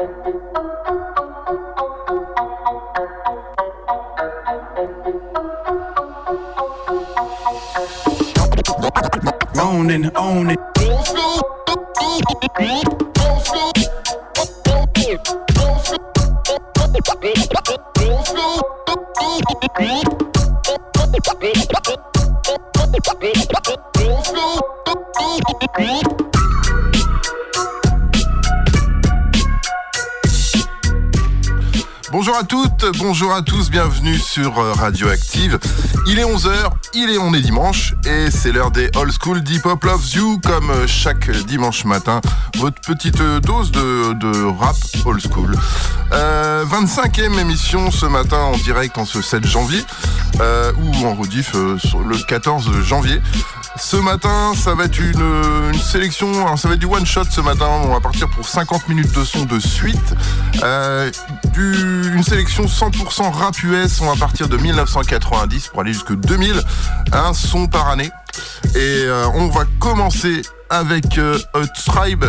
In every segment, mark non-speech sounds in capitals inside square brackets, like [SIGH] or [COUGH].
Own own it. Bonjour bonjour à tous, bienvenue sur euh, Radioactive. Il est 11h, il est on est dimanche et c'est l'heure des Old School Deep Hop Loves You comme euh, chaque dimanche matin. Votre petite euh, dose de, rap old school. 25e émission ce matin en direct en ce 7 janvier ou en rediff le 14 janvier. Ce matin, ça va être une, sélection, ça va être du one shot ce matin. On va partir pour 50 minutes de son de suite. Euh, une sélection 100% rap US. On va partir de 1990 pour aller jusque 2000. Un son par année. Et euh, on va commencer avec euh, A Tribe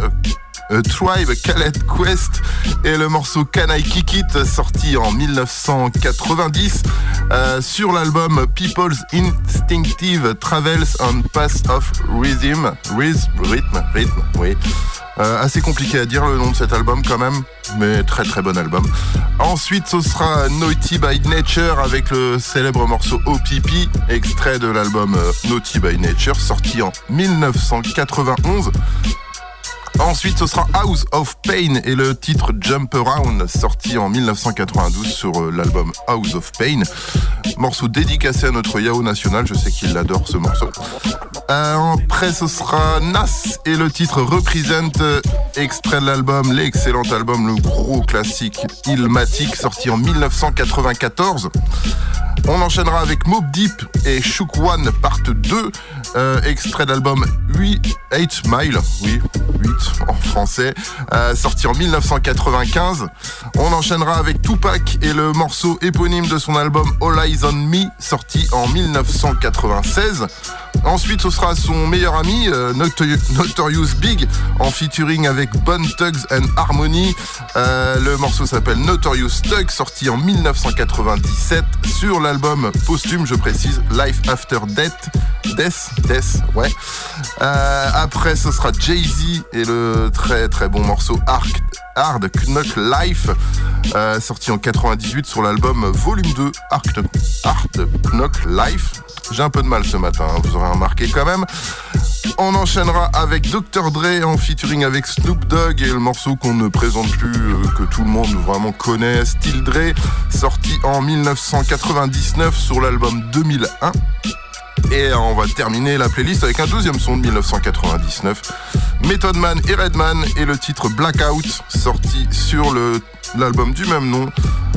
Tribe Khaled Quest et le morceau Can I Kick It sorti en 1990 euh, sur l'album People's Instinctive Travels on Path of Rhythm. Rhythm, rhythm, oui. Euh, assez compliqué à dire le nom de cet album quand même, mais très très bon album. Ensuite, ce sera Naughty by Nature avec le célèbre morceau OPP, extrait de l'album euh, Naughty by Nature, sorti en 1991. Ensuite, ce sera House of Pain et le titre Jump Around, sorti en 1992 sur euh, l'album House of Pain. Morceau dédicacé à notre Yao national, je sais qu'il adore ce morceau. Euh, après, ce sera Nas et le titre Represent, extrait de l'album, l'excellent album, le gros classique Ilmatic, sorti en 1994. On enchaînera avec Mob Deep et Shook One Part 2, euh, extrait d'album 8, 8 Mile, oui, 8 en français, euh, sorti en 1995. On enchaînera avec Tupac et le morceau éponyme de son album All Eyes on Me, sorti en 1996. Ensuite, ce sera son meilleur ami, euh, Notorious Big, en featuring avec Bun Tugs and Harmony. Euh, le morceau s'appelle Notorious Tug, sorti en 1997 sur l'album posthume, je précise, Life After Death. Death, Death, ouais. Après, ce sera Jay-Z et le très très bon morceau Hard Knock Life, sorti en 98 sur l'album Volume 2 Hard Knock Life. J'ai un peu de mal ce matin, hein, vous aurez remarqué quand même. On enchaînera avec Dr. Dre en featuring avec Snoop Dogg et le morceau qu'on ne présente plus, euh, que tout le monde vraiment connaît, Still Dre, sorti en 1999 sur l'album 2001. Et on va terminer la playlist avec un deuxième son de 1999. Method Man et Redman et le titre Blackout, sorti sur l'album du même nom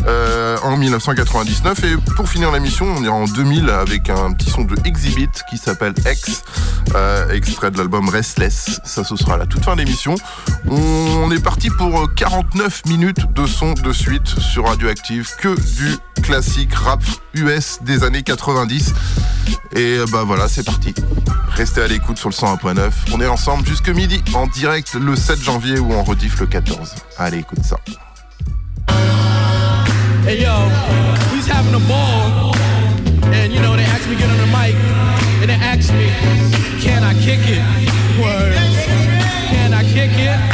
euh, en 1999. Et pour finir la mission, on ira en 2000 avec un petit son de Exhibit qui s'appelle X, euh, extrait de l'album Restless. Ça, ce sera la toute fin de l'émission. On est parti pour 49 minutes de son de suite sur Radioactive, que du classique rap US des années 90. Et bah voilà, c'est parti. Restez à l'écoute sur le 101.9. On est ensemble jusque midi en direct le 7 janvier ou en rediff le 14. Allez, écoute ça. Hey yo, having a ball? And you know, they me to get on the mic. And they me, can I kick it? Can I kick it?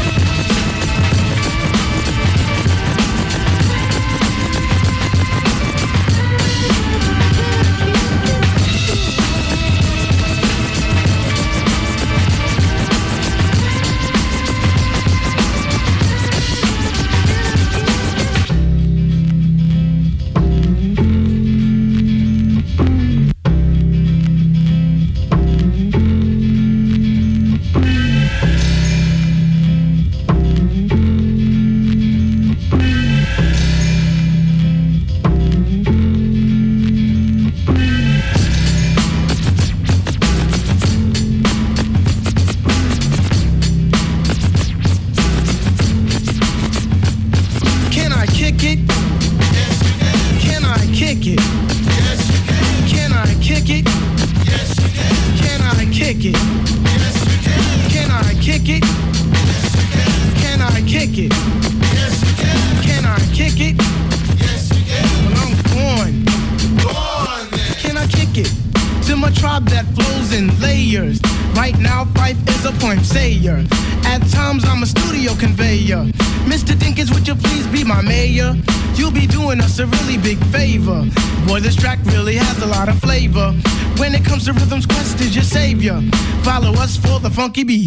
Francky B.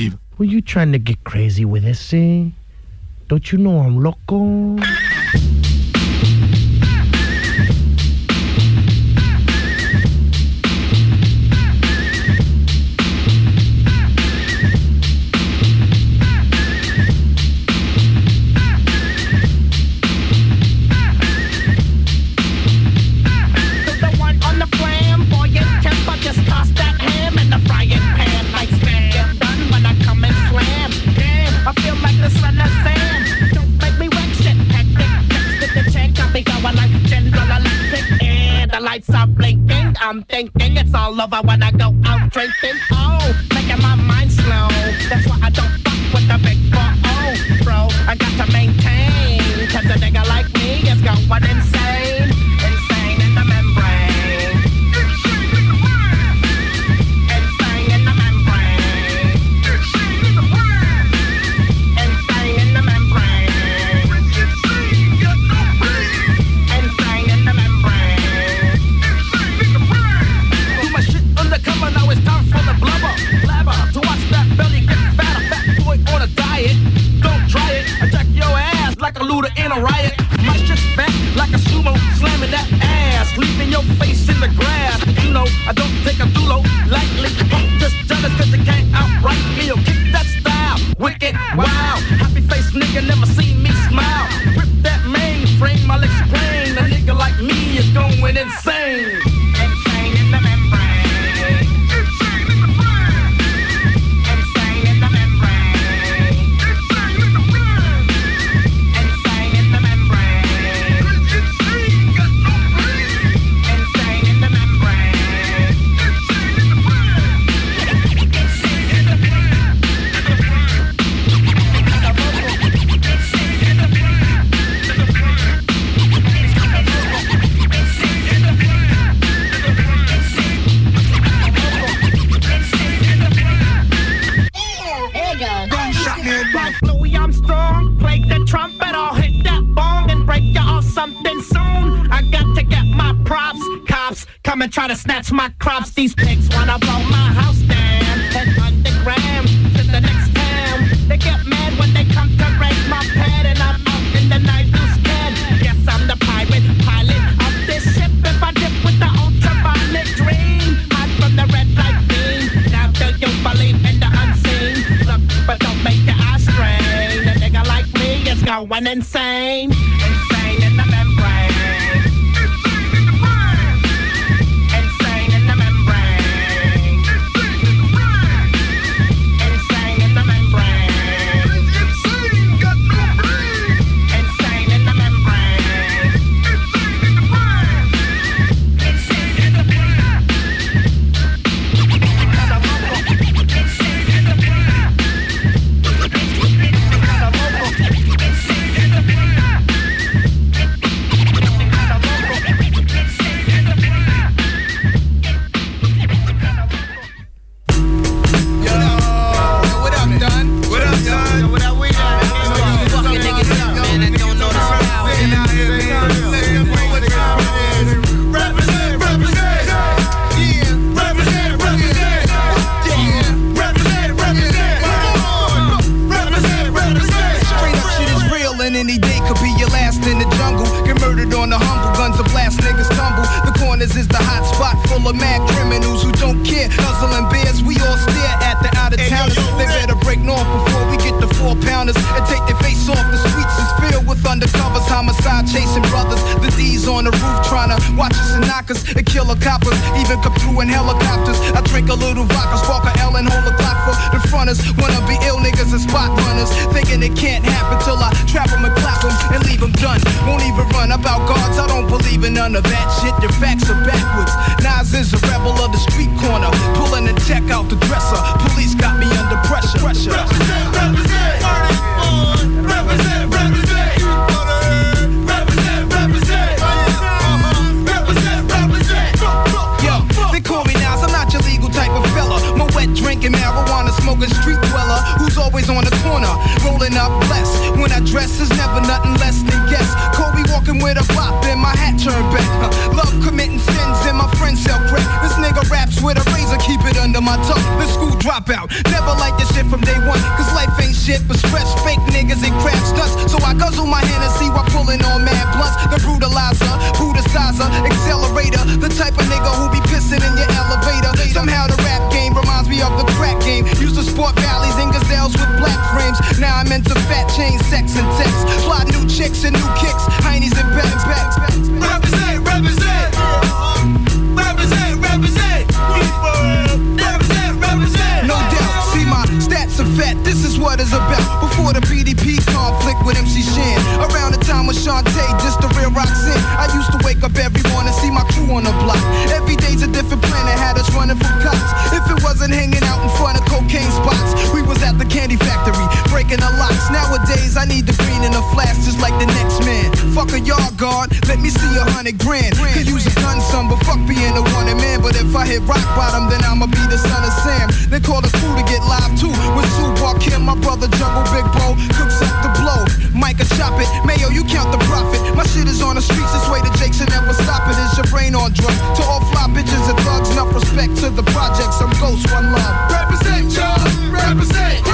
Steve. Were you trying to get crazy with this, eh? Don't you know I'm local? lights are blinking. I'm thinking it's all over when I go out drinking. Oh, making my mind slow. That's why I don't fuck with the big boss. in a riot. much respect, like a sumo, slamming that ass, leaving your face in the grass. You know, I don't take a thulo lightly. I'm just jealous cause they can't outright me. Yo, kick that style, wicked, wow. Happy face nigga never seen me smile. Rip that mainframe, I'll explain. A nigga like me is going insane. come and try to snatch my crops. These pigs wanna blow my house. shit, your facts are backwards. Nas is a rebel of the street corner, pulling a check out the dresser. Police got me under pressure. pressure. Represent, represent, represent, represent, represent. Represent, represent. Yo, they call me Nas, I'm not your legal type of fella. My wet drinking marijuana smoking street dweller who's always on the corner, rolling up less When I dress, is never nothing less than guess. Kobe walking with a bop and my hat turned back. Uh, love committing sins and my friends sell crack. This nigga raps with a razor, keep it under my tongue. The school dropout, never like this shit from day one. Cause life ain't shit but stress, fake niggas and crap stunts. So I guzzle my Hennessy while pulling on mad blunts. The brutalizer, brutalizer, accelerator. The type of nigga who be pissing in your elevator. Somehow the rap game reminds me of the crack game. Used to sport valleys and gazelles with black frames. Now I'm into fat chain, sex and text. Fly new chicks and new kicks. I Heinies and back backs. Represent, represent. Represent, represent. Represent, represent. No doubt, see my stats are fat. This is what it's about. Before the BDP conflict with MC Shan. Around the time with Shantae, just the real Roxanne. I used to wake up every morning, see my crew on the block. Every day's a different planet, had us running from cops. If it wasn't hanging out in front of cocaine spots, we was at the candy factory, the locks. Nowadays, I need the green in a flash, just like the next man. Fuck a yard guard, let me see a hundred grand. Could use a gun, some, but fuck being a wanted man. But if I hit rock bottom, then I'ma be the son of Sam. They call the crew to get live too. With Sue Kim, my brother Jungle Big Bro, cooks up the blow. Micah chop it, Mayo, you count the profit. My shit is on the streets, this way the Jakes should never stop it. Is your brain on drugs? To all fly bitches and thugs, enough respect to the projects. I'm ghost, one love. Represent, y'all. Represent,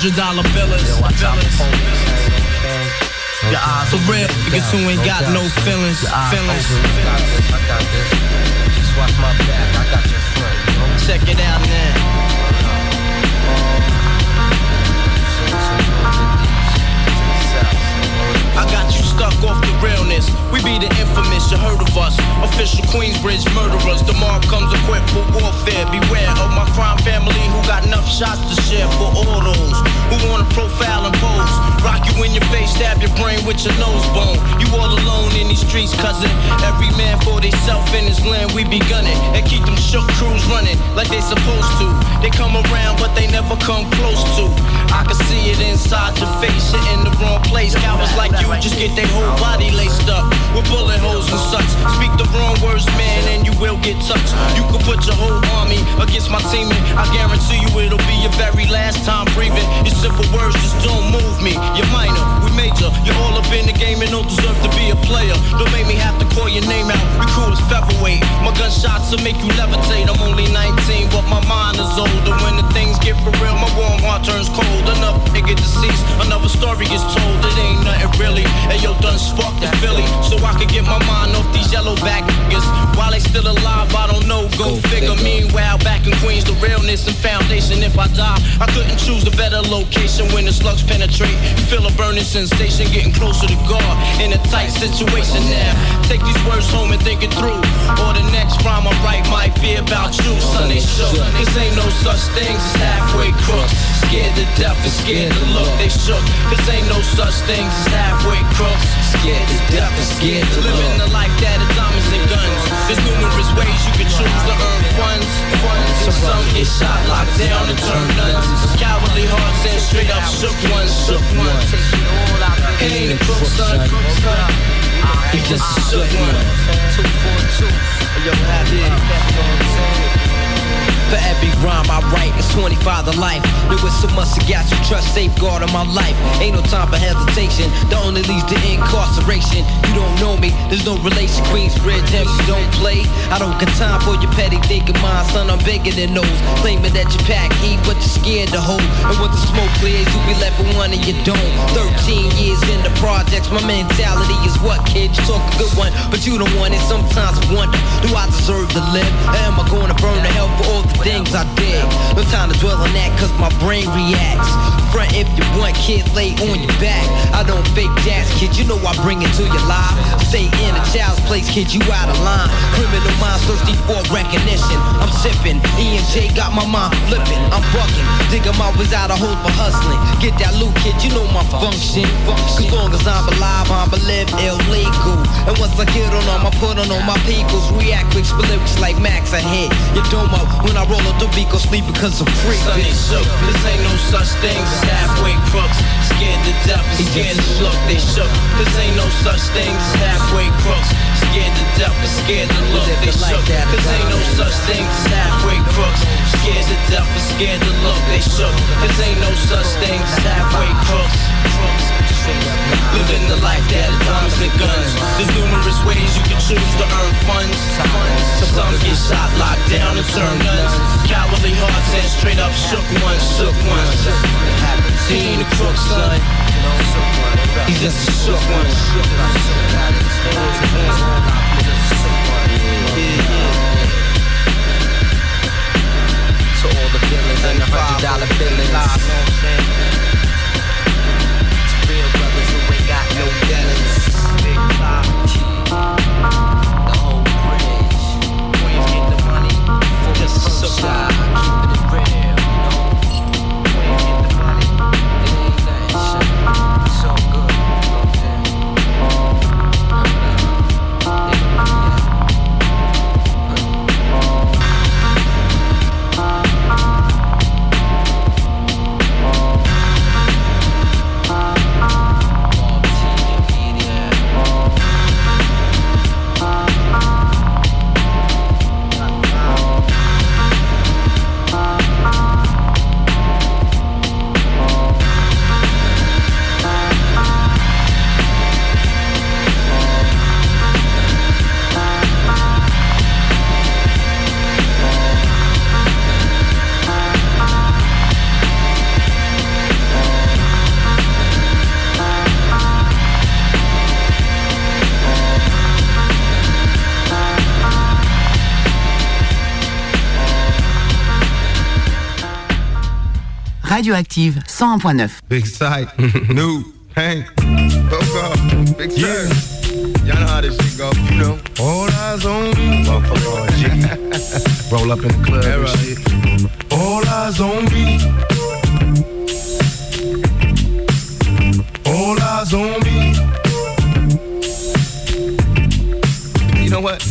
hundred dollar billers. For real, niggas who ain't got no feelings. Feelings. I got this. Just watch my back. I got your front. Check it out now. I got you stuck off the be the infamous, you heard of us. Official Queensbridge murderers. Mob comes equipped for warfare. Beware of my crime family who got enough shots to share for all those who wanna profile and pose. Rock you in your face, stab your brain with your nose bone. You all alone in these streets, cousin. Every man for theyself in his land, we be gunning. And keep them shook crews running like they supposed to. They come around, but they never come close to. I can see it inside your face, you're in the wrong place. Cowards like you just get their whole body laced up with bullet holes and such. Speak the wrong words, man, and you will get touched. You can put your whole army against my team, and I guarantee you it'll be your very last time breathing. Your simple words just don't move me. You're minor, we major. You're all up in the game and don't deserve to be a player. Don't make me have to call your name out. Your crew is featherweight. My gunshots will make you levitate. I'm only 19, but my mind is older. When the things get for real, my warm heart turns cold. Another nigga deceased, another story is told. It ain't nothing really. And yo, done sparked this Philly, so I could get my mind off these yellow back niggas. While they still alive, I don't know. Go, figure. Meanwhile, back in Queens, the realness and foundation. If I die, I couldn't choose a better location when the slugs penetrate. Feel a burning sensation, getting closer to God in a tight situation now. Take these words home and think it through. Or the next rhyme I write might be about you, son. They shook. Cause ain't no such things as halfway crooks. Scared to death and scared to look. They shook. Cause ain't no such things as halfway crooks. Scared to death and scared to. Living the life that is diamonds and guns. There's numerous ways you can choose to earn funds. Some get shot, locked down, and turn nuns. Cowardly hearts and straight up shook ones. Shook ones. It ain't a crook, son. He just a shook one. Two four two. Yo, happy. For every rhyme it's 25 to life. There was so much to got you trust, safeguard on my life. Ain't no time for hesitation. The only leads to incarceration. You don't know me, there's no relation. Queensbridge, heavy don't play. I don't got time for your petty thinking mind, son. I'm bigger than those. Claiming that you pack heat, but you're scared to hold. And when the smoke clears, you be left with one and you don't. 13 years in the projects, my mentality is what, kid? You talk a good one, but you don't want it. Sometimes I wonder, do I deserve to live? Or am I going to burn to hell for all the things I did? No time to dwell on that, cause my brain reacts. Front if you want, kid, lay on your back. I don't fake jazz, kid, you know I bring it to your life. Stay in a child's place, kid, you out of line. Criminal minds thirsty for recognition. I'm sipping, E and J got my mind flipping. I'm bucking, digging my ways out of holes for hustling. Get that loot, kid, you know my function. Cause long as I'm alive, I'm live illegal. And once I get on them, I put on all my peoples. React quick, lyrics like Max, I hit your dome up when I roll up the go sleep because I'm Son, they shook. This ain't no such thing as halfway crooks. Scared to death and scared to look. They shook. This ain't no such thing as halfway crooks. Scared to death and scared to look. They shook. This ain't no such thing as halfway crooks. Scared to death and scared to look. They shook. This ain't no such thing as halfway crooks. Living the life that diamonds and guns. There's numerous ways you can choose to earn funds. Some get shot, locked down, and turn guns. Cowardly hearts and straight up shook ones, shook ones. He ain't a crook, son. He's just a shook one. To all the villains and the hundred dollar billings. Real brothers who ain't got no feelings. Radioactive 101.9. Big sight, [LAUGHS] new, Hank, Coco, big yeah. Y'all know how this shit go, you know? All eyes on me. Motherfucker [LAUGHS] G. Roll up in the club and shit. All eyes on me. All eyes on me. You know what?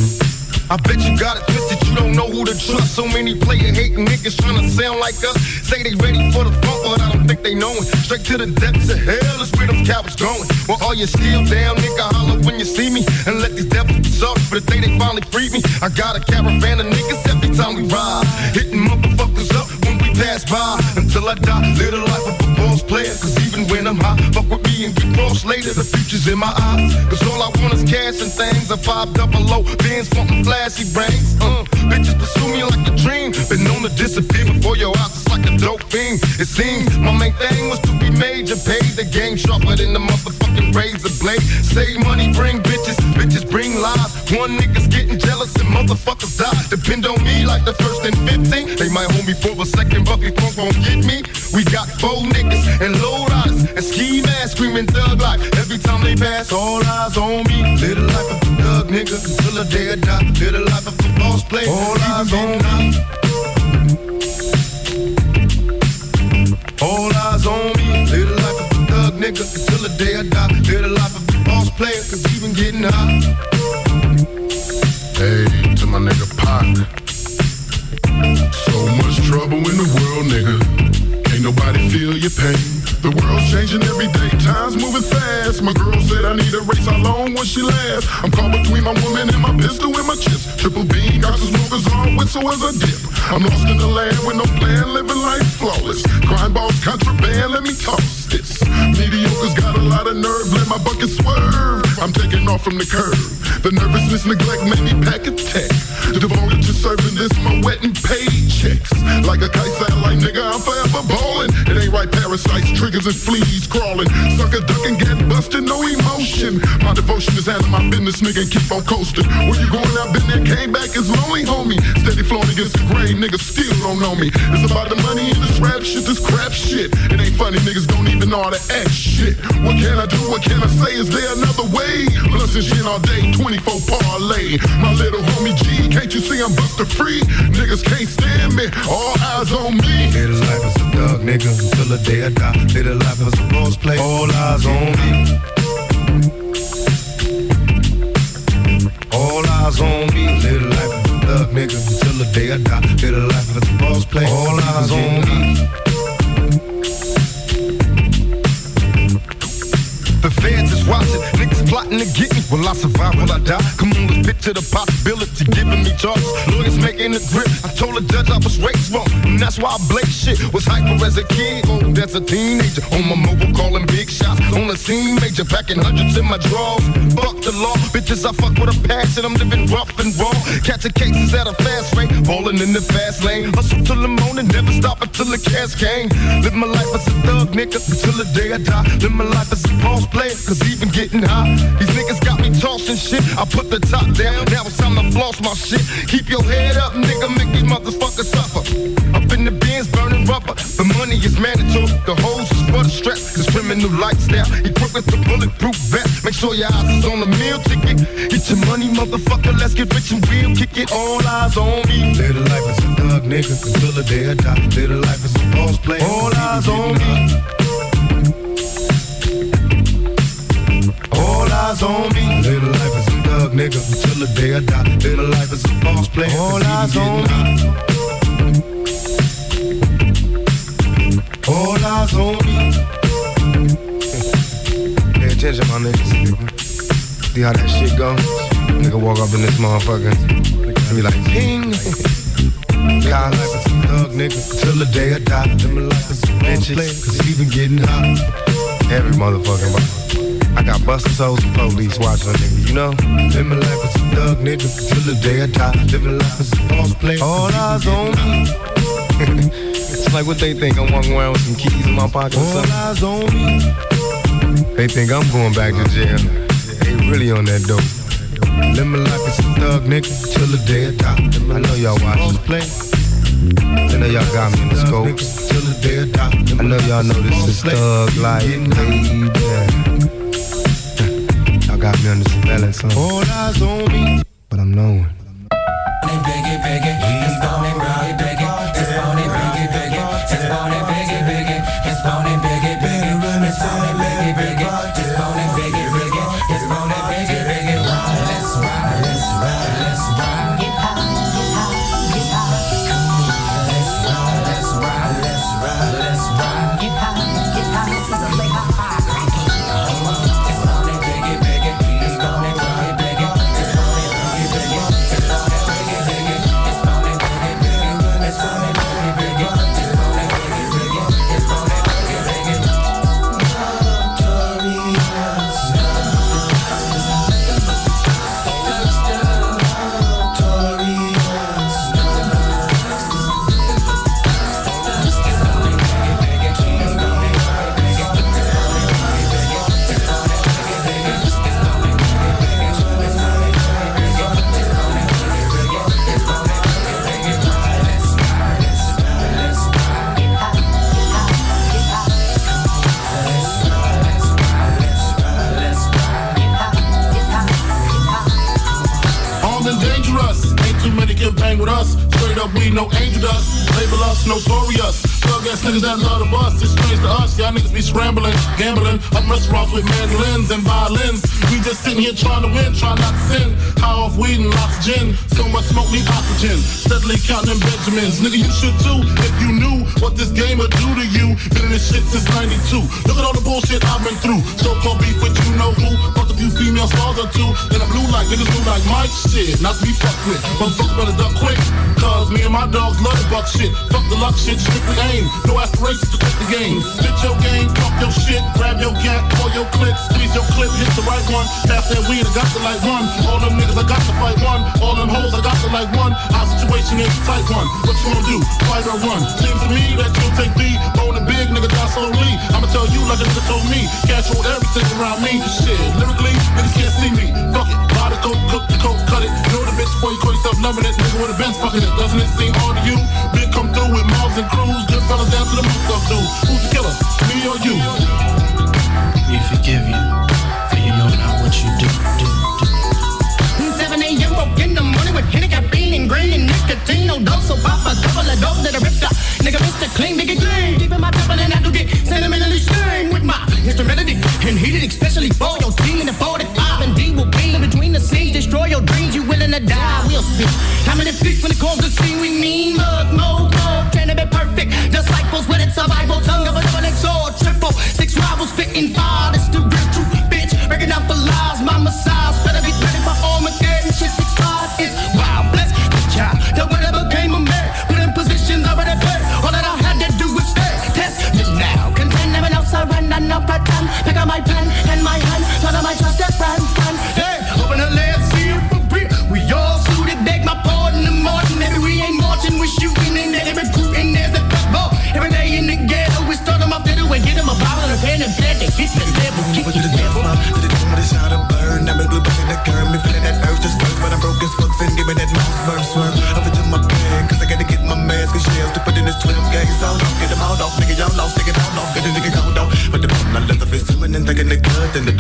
I bet you got it twisted, you don't know who to trust. So many player hating niggas trying to sound like us. Say they ready for the funk, but I don't think they know it. Straight to the depths of hell is where them cowards going. Well, all you still down, nigga, holler when you see me. And let these devils be suck for the day they finally free me. I got a caravan of niggas every time we ride. Hitting motherfuckers up when we pass by. Until I die, live the life of a boss player. Cause even when I'm high, fuck with me and get cross later. The future's in my eyes. Cause all I want is cash and things. A five double low, bands funkin' flashy brains. Uh, bitches pursue me like a dream. Been known to disappear before your eyes, dope fiend. It seems my main thing was to be major. Pay the game sharper than the motherfucking razor blade. Save money, bring bitches, bitches bring lies. One nigga's getting jealous and motherfuckers die. Depend on me like the first and 15. They might hold me for a second, but these punks won't get me. We got four niggas and low riders and ski masks screaming thug life. Every time they pass, all eyes on me. Little life of a thug nigga until the day I die. Live the life of a boss player. All eyes on me. On me. Live the life of a thug nigga until the day I die. Live the life of a boss player, cause even getting high. Hey, to my nigga Pac. So much trouble in the world, nigga. Nobody feel your pain. The world's changing every day, time's moving fast. My girl said I need a race, how long will she last? I'm caught between my woman and my pistol and my chips. Triple beam, got some smokers on, whistle as a dip. I'm lost in the land with no plan, living life flawless. Crime balls, contraband, let me toss this. Mediocre's got a lot of nerve, let my bucket swerve. I'm taking off from the curb. The nervousness, neglect made me pack a tech. Devoted to serving this, my wet and paychecks. Like a kite satellite, nigga, I'm forever ballin'. It ain't right, parasites, triggers and fleas crawling. Sucker ducking, get busted, no emotion. My devotion is handling my business, nigga, and keep on coasting. Where you going, I've been there, came back, it's lonely, homie. Steady flowing against the grain, niggas still don't know me. It's about the money and this rap shit, this crap shit. It ain't funny, niggas don't even know how to act shit. What can I do, what can I say, is there another way? All day, 24 parlay. My little homie G, can't you see I'm buster free? Niggas can't stand me, all eyes on me. Live life as a dog, nigga, until the day I die. Live life as a boss play, all eyes on me. All eyes on me, live life as a thug, nigga, until the day I die. Live life as a boss play, all eyes on me. Plotting to get me. Will I survive? Will I die? Come on, let's picture the possibility, giving me charges. Lawyers making a grip. I told the judge I was raised wrong, and that's why I blaze shit. Was hyper as a kid, old as a teenager. On my mobile, calling big shots. On the scene, major, packing hundreds in my drawers. Fuck the law, bitches, I fuck with a passion. I'm living rough and raw. Catching cases at a fast rate, falling in the fast lane. Hustle till the morning, never stop until the cash came. Live my life as a thug, nigga, until the day I die. Live my life as a boss player, cause even getting high. These niggas got me tossing shit. I put the top down, now it's time to floss my shit. Keep your head up, nigga, make these motherfuckers suffer. Up in the bins, burning rubber. The money is mandatory, the hose is for the strap. This criminal lifestyle, equipped with the bulletproof vest. Make sure your eyes is on the meal ticket. Get your money, motherfucker, let's get rich and real. Kick it, all eyes on me. Little life is a thug, nigga, until the day I die. Little life as a boss play, All eyes on me. Eyes on me. Live the life as a thug, nigga, until the day I die. Live the life as a boss play, All eyes on me. All eyes on me. Pay attention, my niggas. See how that shit go? Nigga walk up in this motherfucker and be like, ping. Live life as a thug, nigga, till the day I die. Live my life as a play, cause even getting hot. Every motherfucking body. I got busted souls and police watching a nigga, you know? Live my life as a thug, nigga, till the day I die. Live my life as a boss play, All eyes on me. [LAUGHS] it's like what they think. I'm walking around with some keys in my pocket or All something. eyes on me. They think I'm going back to jail. They really on that dope. Live my life as a thug, nigga, till the day I die. I know y'all watching. Play. I know y'all got me in the scope. Till the day I die. I know y'all know this is thug life, baby. Got me under surveillance, huh? All eyes on me. But I'm knowing. We no angel dust. Label us notorious. Thug ass niggas that love the bus. It's strange to us, y'all niggas be scrambling, gambling. Up restaurants with mandolins and violins. We just sitting here trying to win, trying not to sin. High off weed and lots of gin. So much smoke, need oxygen. Steadily counting Benjamins. Nigga, you should too if you knew what this game would do to you. Been in this shit since 92. Look at all the bullshit I've been through. So-called beef with you know who. Fucked a few female stars or two. Then I blue like niggas blue like Mike shit. Not to be fucked with. Motherfuckers better duck quick. Cause me and my dogs love the buck shit. Fuck the luck shit, strictly aim. No aspirations to quit the game. Spit your game, talk your shit, grab your gat, pull your clip, squeeze your clip, hit the right one. Pass that weed, I got to like one. All them niggas, I got to fight one. All them hoes, I got to like one. Our situation is tight one. What you gonna do? Fight or run? Seems to me that you'll take the bone and big nigga die slowly. I'ma tell you like a nigga told me. Cash roll everything around me. Shit, lyrically, niggas can't see me. Fuck it, buy the coke, cook the coke, cut it. Know the bitch before you call yourself loving it. Nigga with a Benz fucking it. Doesn't it seem odd to you? Big come through with mouths and crews. Good fellas down to the moose stuff dude. Who's the killer? Me or you? We forgive you, for you know not what you do. do, do. 7 a.m. woke in the morning with Henny caffeine and green and nicotine. No dose, so pop a couple of dope that I ripped up. Nigga, Mr. Clean, nigga, clean. Keeping my temple and I do get sentimentally stained with my instrumentality. And heated especially for your team in the 45. Scenes. Destroy your dreams, you willing to die. We'll see. How many feet when it comes to scene we mean? Mug, mode, mode, trying to be perfect. Disciples with it, survival, tongue of a double or triple. Six rivals fitting fire. That's the real truth, bitch. Breaking out for lies, my massage.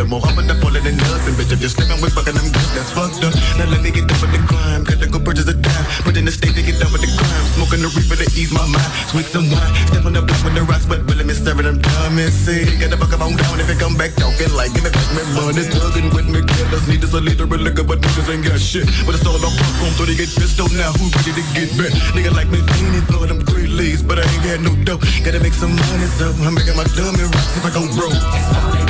Good, and the more I'm in the falling in nothing, bitch, if you're slipping with fucking them good, that's fucked up. Now let me get done with the crime, cause I go purchase a dime, put in the state to get done with the crime, smoking the reaper to ease my mind, sweet some wine, step on the block with the rocks, but really me serving them dummies, see, get the fuck up on down. If it come back talking like, give me back my money, thugging with me, killers. Need this a liter of liquor, but niggas ain't got shit, but it's all about pump on 30 get pistol now, who ready to get back, nigga like me, throw them great leaves, but I ain't got no dough, gotta make some money, so I'm making my dummy rocks if I go broke.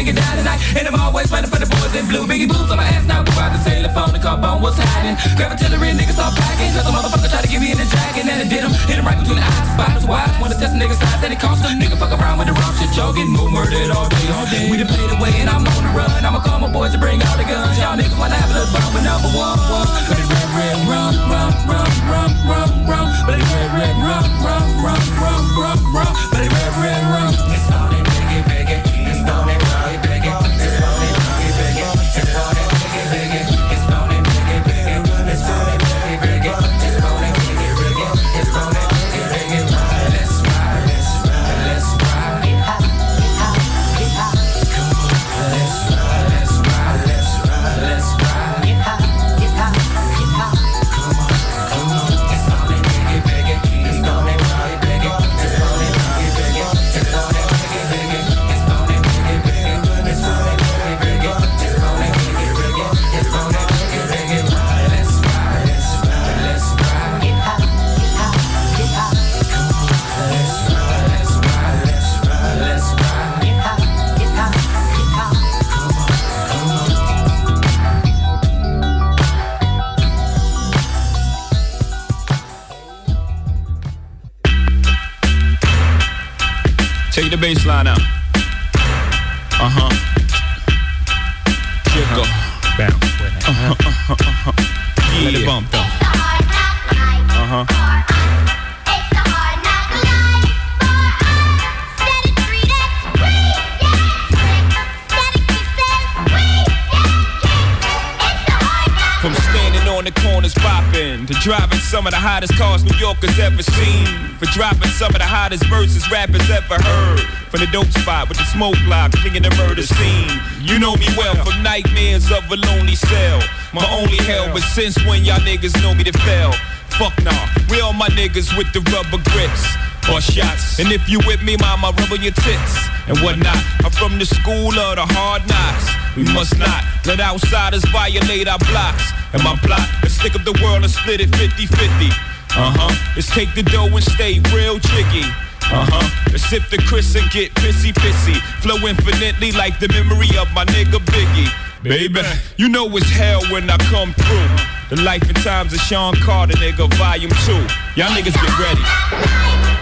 Nigga down tonight. And I'm always running for the boys in blue. Biggie boots on my ass now. Go out the sailor phone, the car bone, what's hiding? Grab a artillery, niggas start packing. Cause a motherfucker try to get me in the jacket. And I did him, hit him right between the eyes. Spots wide. Wanna test a nigga size, and it cost a nigga fuck around with the wrong shit. Y'all getting more murdered all day, all day. We done played away and I'm on the run. I'ma call my boys to bring all the guns. Y'all niggas wanna have a little fun with number one, one. But it red, red, rum, rum, rum, rum, rum, rum. But it red, red, rum, rum, rum, rum, rum, rum. But it red, red, rum. It's on it, biggie, biggie. It's on it, biggie, bass line out. Some of the hottest cars New Yorkers ever seen. For dropping some of the hottest verses rappers ever heard. From the dope spot with the smoke block, clinging the murder scene. You know me well from nightmares of a lonely cell. My only hell, but since when y'all niggas know me to fail? Fuck nah, we all my niggas with the rubber grips or shots. And if you with me, mama, rub on your tits and whatnot. I'm from the school of the hard knocks. We must not let outsiders violate our blocks. And my plot, let's stick up the world and split it 50-50. Uh-huh, let's take the dough and stay real jiggy. Uh-huh, let's sip the Chris and get pissy pissy. Flow infinitely like the memory of my nigga Biggie. Baby, you know it's hell when I come through. The life and times of Sean Carter, nigga, volume two. Y'all niggas get ready.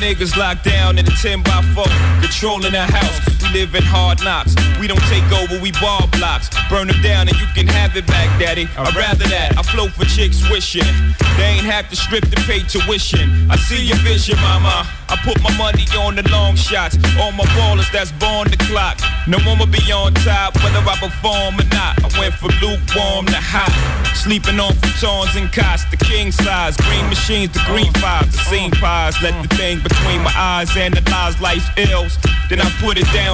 Niggas locked down in a 10 by 4, controlling the house. We live in hard knocks. We don't take over, we ball blocks. Burn them down and you can have it back, daddy. I'd rather that. I flow for chicks wishing. They ain't have to strip to pay tuition. I see your vision, mama. I put my money on the long shots. All my ballers that's born the clock. No one will be on top, whether I perform or not. I went from lukewarm to hot. Sleeping on futons and cots, the king size. Green machines, the green oh. fives, the scene pies. Let oh. the thing between my eyes analyze life's ills. Then I put it down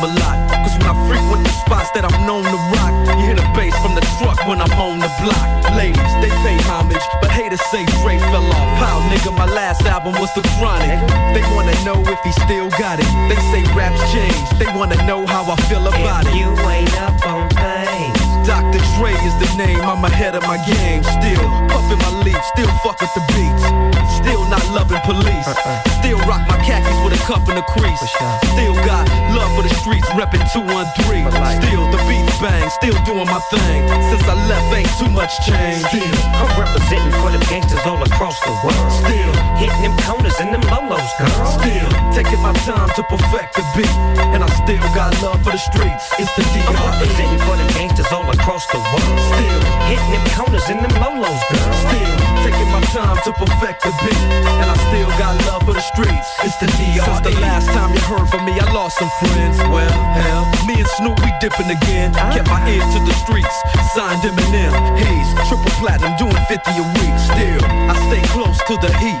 Home a lot. Cause when I frequent the spots that I'm known to rock, you hear the bass from the truck when I'm on the block. Ladies, they pay homage, but haters say Dre fell off. How, nigga, my last album was The Chronic. They wanna know if he still got it. They say raps changed. They wanna know how I feel about it. You ain't up on things. Dr. Dre is the name, I'm ahead of my game. Still puffin' my leaf, still fuck with the beats. Still not loving police. Uh-uh. Still rock my khakis with a cuff and a crease. Still got love for the streets, reppin' 213. Still the beats bang, still doing my thing. Since I left, ain't too much change. Still, I'm representing for them gangsters all across the world. Still, hitting them corners and them lolos, girl. Still, taking my time to perfect the beat, and I still got love for the streets. It's the I'm D.R.E. representing for the gangsters all across the world. Still hitting them corners in them lolos, girl. Still taking my time to perfect the beat, and I still got love for the streets. It's the D.R.E. Since the last time you heard from me, I lost some friends. Well, hell, me and Snoop we dipping again. Kept my ear to the streets, signed Eminem, Hayes, triple platinum, doing 50 a week. Still, I stay close to the heat,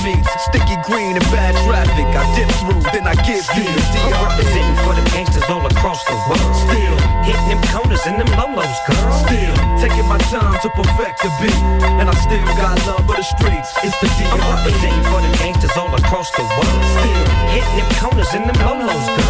Meets, sticky green and bad traffic. I dip through, then I give you the I'm representing for the gangsters all across the world. Still hitting them corners in them lolos, girl. Still taking my time to perfect the beat, and I still got love for the streets. It's the I'm representing for the gangsters all across the world. Still hitting them corners in them lolos, girl.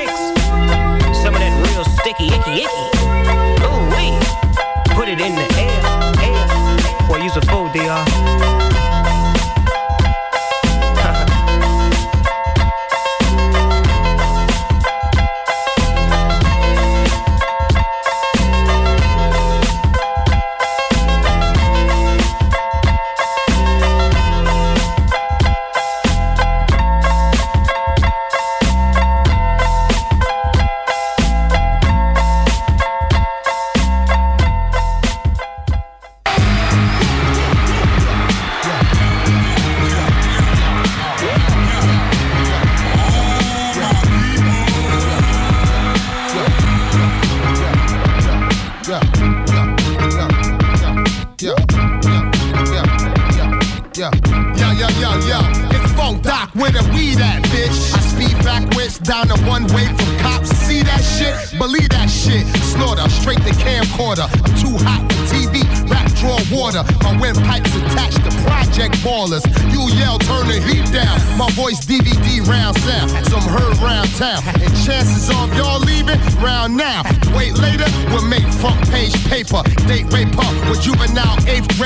Real sticky, icky, icky. Ooh wee. Put it in the air, air. Boy, use a fool, DR.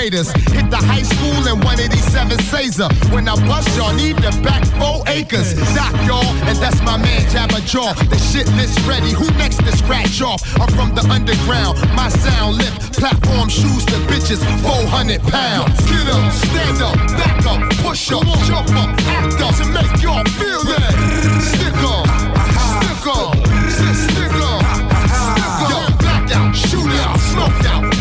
graders. Hit the high school in 187 Caesar. When I bust, y'all need the back four acres. Doc, y'all, and that's my man Jabba Jaw. The shit list ready. Who next to scratch off? I'm from the underground. My sound lift. Platform shoes to bitches. 400 pounds. Get up, stand up, back up, push up, jump up, act up to make y'all feel it. Stick up, stick up, stick, stick up, stick up. Yo, black out, shoot out, smoke out,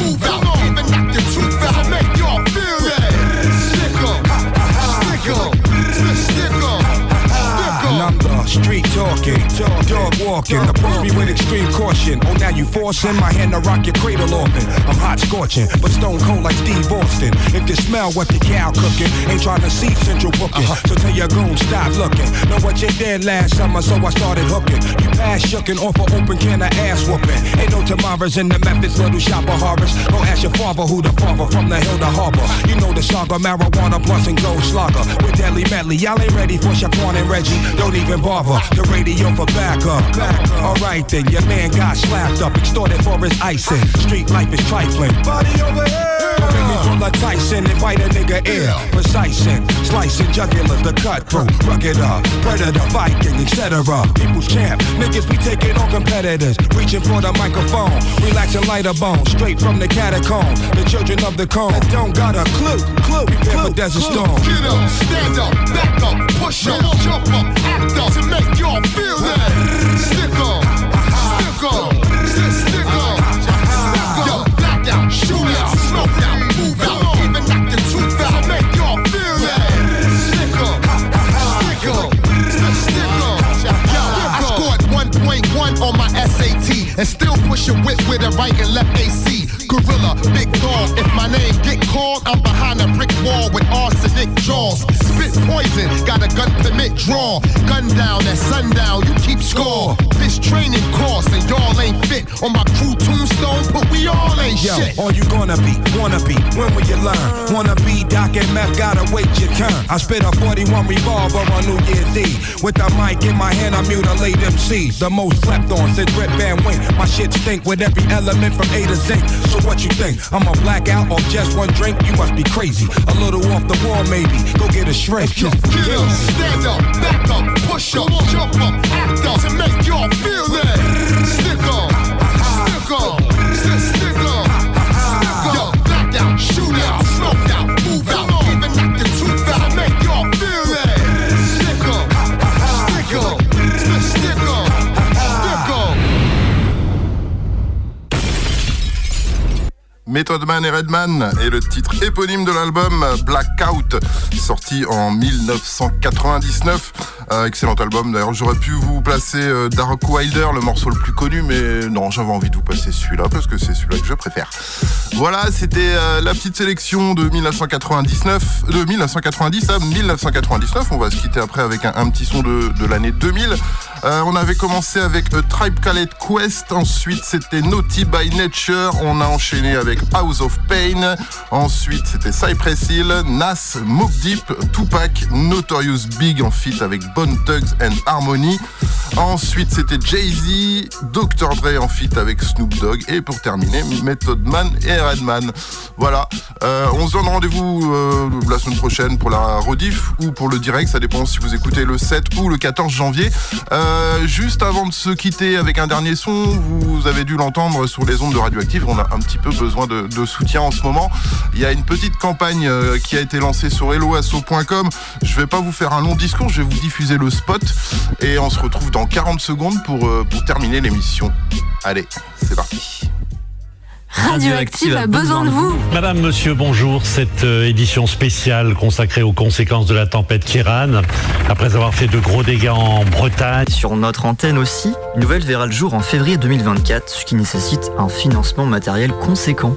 street talking, dog walking. Approach me with extreme caution. Oh, now you forcing my hand to rock your cradle often. I'm hot scorching, but stone cold like Steve Austin. If you smell what the cow cooking, ain't trying to see central booking. Uh-huh. So tell your goon, stop looking. Know what you did last summer, so I started hooking. You pass shookin' off an open can of ass whooping. Ain't no tomorrows in the methods, little shopper horrors. Go ask your father who the father from the hill to harbor. You know the saga, marijuana plus and gold slugger. With deadly medley, y'all ain't ready for Shaquan and Reggie. Don't even bother. The radio for backup. Alright then, your man got slapped up, extorted for his icing. Street life is trifling. Body over here. Make me pull a Tyson and bite a nigga ear. Precising, slicing jugulars, the cutthroat, rugged up, predator, Viking, etc. People's champ, niggas be taking on competitors, reaching for the microphone, relaxing lighter bone, straight from the catacomb. The children of the cone don't got a clue, clue, prepare for desert storm. Get up, stand up, back up, push up, jump up, act up to make y'all feel that. Stick up, and still push a whip with a right and left AC. Gorilla, big dog. If my name get called, I'm behind a brick wall with arsenic jaws. Spit poison, got a gun permit draw. Gun down at sundown, you keep score. This training course and y'all ain't fit. On my crew tombstone, but we all ain't Yo, shit. all you gonna be, wanna be, when will you learn? Wanna be Doc and Meth, gotta wait your turn. I spit a 41 revolver on New Year's Eve. With the mic in my hand, I mutilate MCs. The most slept on since Rip Van Wink. My shit stink with every element from A to Z. So what you think? I'm a blackout off just one drink? You must be crazy. A little off the wall, maybe. Go get a shrink. Get up, stand up, back up, push up, jump up, act up to make y'all feel that. Stick up, stick up, Redman et le titre éponyme de l'album Blackout sorti en 1999 Euh, excellent album. D'ailleurs j'aurais pu vous placer euh, Dark Wilder le morceau le plus connu mais non j'avais envie de vous passer celui-là parce que c'est celui-là que je préfère. Voilà c'était euh, la petite sélection de 1999 de 1990 à 1999 on va se quitter après avec un, petit son de, de l'année 2000 Euh, on avait commencé avec A Tribe Called Quest, ensuite c'était Naughty by Nature, on a enchaîné avec House of Pain, ensuite c'était Cypress Hill, Nas, Mob Deep, Tupac, Notorious Big en feat avec Bone Thugs and Harmony, ensuite c'était Jay-Z, Dr. Dre en feat avec Snoop Dogg, et pour terminer Method Man et Redman. Voilà, Euh, on se donne rendez-vous euh, la semaine prochaine pour la rediff ou pour le direct, ça dépend si vous écoutez le 7 ou le 14 janvier. Euh, juste avant de se quitter avec un dernier son, vous avez dû l'entendre sur les ondes de Radioactive, on a un petit peu besoin de, soutien en ce moment. Il y a une petite campagne qui a été lancée sur helloasso.com. Je vais pas vous faire un long discours, je vais vous diffuser le spot et on se retrouve dans 40 secondes pour, euh, pour terminer l'émission. Allez, c'est parti. Radioactive a besoin de vous. Madame, monsieur, bonjour. Cette euh, édition spéciale consacrée aux conséquences de la tempête Kiran, après avoir fait de gros dégâts en Bretagne. Sur notre antenne aussi, une nouvelle verra le jour en février 2024, ce qui nécessite un financement matériel conséquent.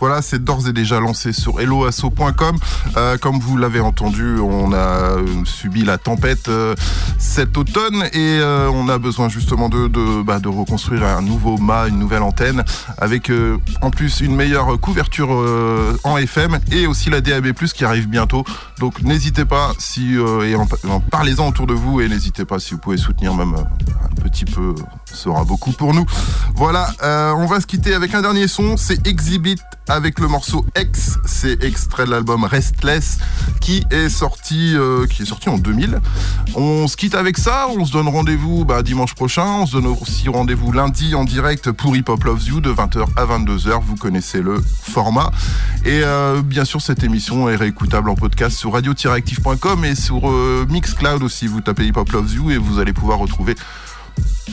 Voilà, c'est d'ores et déjà lancé sur helloasso.com. Euh, comme vous l'avez entendu, on a euh, subi la tempête euh, cet automne et on a besoin justement de, de, bah, de reconstruire un nouveau mât, une nouvelle antenne avec en plus une meilleure couverture en FM et aussi la DAB+ qui arrive bientôt. Donc n'hésitez pas si parlez-en autour de vous et n'hésitez pas si vous pouvez soutenir même un petit peu sera beaucoup pour nous. Voilà, euh, on va se quitter avec un dernier son, c'est Exhibit avec le morceau X, c'est extrait de l'album Restless qui est sorti euh, qui est sorti en 2000. On se quitte avec ça, on se donne rendez-vous bah, dimanche prochain, on se donne aussi rendez-vous lundi en direct pour Hip Hop Loves You de 20h à 22h, vous connaissez le format. Et euh, bien sûr cette émission est réécoutable en podcast sur radio-active.com et sur Mixcloud aussi, vous tapez Hip Hop Loves You et vous allez pouvoir retrouver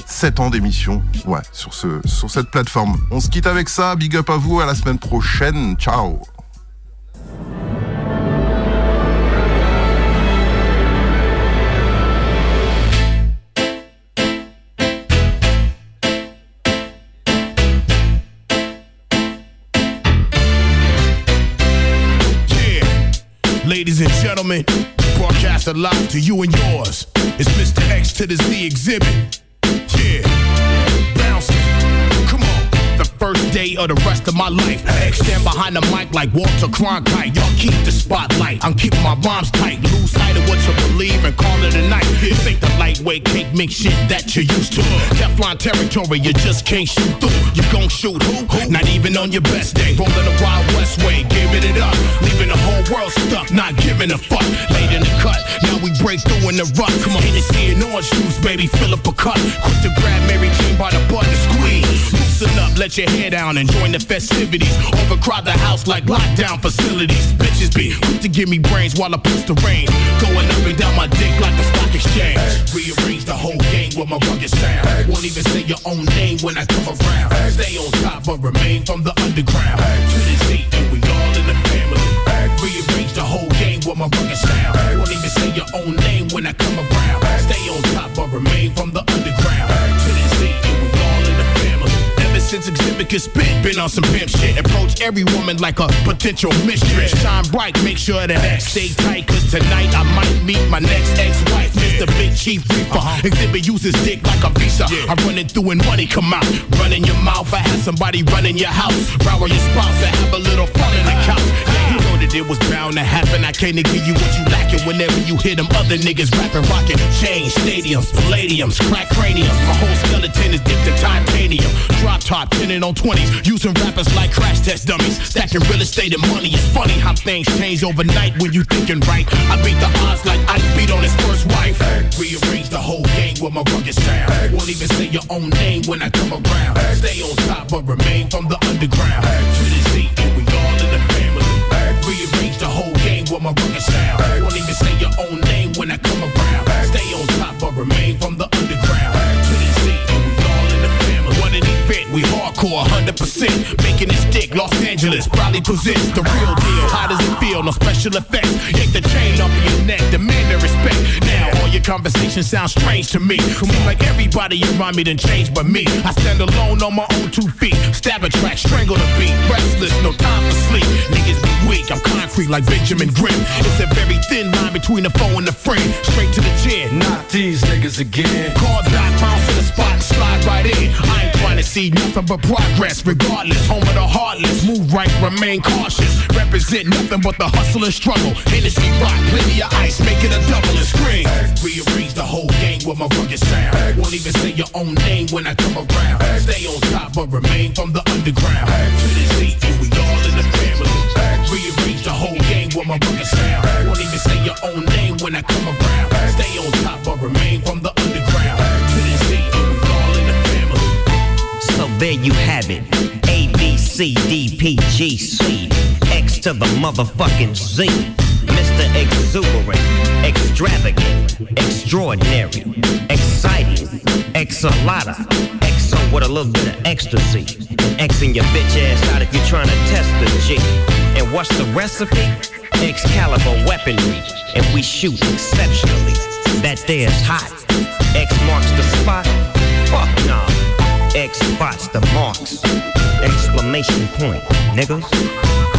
7 ans d'émission ouais, sur, ce, sur cette plateforme. On se quitte avec ça. Big up à vous. À la semaine prochaine. Ciao. Ladies and gentlemen, broadcast live to you and yours. It's Mr. X to the Z exhibit. Yeah, bouncing. First day of the rest of my life. Stand behind the mic like Walter Cronkite. Y'all keep the spotlight. I'm keeping my rhymes tight. Lose sight of what you believe and call it a night. This ain't the lightweight cake mix shit that you're used to. Teflon territory, you just can't shoot through. You gon' shoot who? Not even on your best day. Rolling the Wild West way, giving it up. Leaving the whole world stuck, not giving a fuck. Late in the cut, now we break through in the rock. Come on, Hennessy and orange juice, baby, fill up a cup. Quick to grab Mary Jane by the butt and squeeze. Loosen up, let your hair down and join the festivities. Overcrowd the house like lockdown facilities. Bitches be quick to give me brains while I push the rain. Going up and down my dick like the stock exchange. Rearrange the whole game with my rugged sound. Won't even say your own name when I come around. Stay on top but remain from the underground. To the Z and we all in the family. Rearrange the whole game with my rugged sound. Won't even say your own name when I come around. Stay on top but remain from the underground. Since Xzibit spit, been on some pimp shit. Approach every woman like a potential mistress. Shine bright, make sure that X stay tight. Cause tonight I might meet my next ex-wife, Mr. Big Chief Reaper. Uh-huh. Xzibit uses dick like a visa. I run it through and money come out. Run in your mouth, I have somebody run in your house. Rower your spouse, I have a little fun in the couch. Yeah, that it was bound to happen. I can't give you what you lacking whenever you hear them other niggas rapping, rocking. Change stadiums, palladiums, crack craniums. My whole skeleton is dipped in titanium. Drop top, 10 on 20s. Using rappers like crash test dummies. Stacking real estate and money. It's funny how things change overnight when you thinking right. I beat the odds like I beat on his first wife. Rearrange the whole game with my rugged sound. Won't even say your own name when I come around. Stay on top but remain from the underground. To the Z with my rugged sound. Won't even say your own name when I come around. Stay on top but remain from the hardcore 100%. Making it stick, Los Angeles probably presents the real deal. How does it feel? No special effects. Yank the chain off of your neck, demand the respect. Now all your conversations sound strange to me. Seem like everybody around me done changed but me. I stand alone on my own two feet. Stab a track, strangle the beat. Restless, no time for sleep. Niggas be weak, I'm concrete like Benjamin Grimm. It's a very thin line between the foe and the friend. Straight to the chin. Not these niggas again. Call dot, bounce to the spot slide right in. I trying to see nothing but progress. Regardless, home of the heartless. Move right, remain cautious. Represent nothing but the hustle and struggle. Hennessy rock, plenty of ice, make it a double and scream. Rearrange the whole game with my rugged sound. Won't even say your own name when I come around. Stay on top but remain from the underground. To the Z and we all in the family. Rearrange the whole game with my rugged sound. Won't even say your own name when I come around. Stay on top but remain from the there you have it. A, B, C, D, P, G, C. X to the motherfucking Z. Mr. Exuberant, extravagant, extraordinary, exciting, exalata, exo with a little bit of ecstasy. And Xing your bitch ass out if you're trying to test the G. And what's the recipe? Excalibur weaponry. And we shoot exceptionally. That there's hot. X marks the spot. Fuck nah. Spots the marks. Exclamation point, niggas.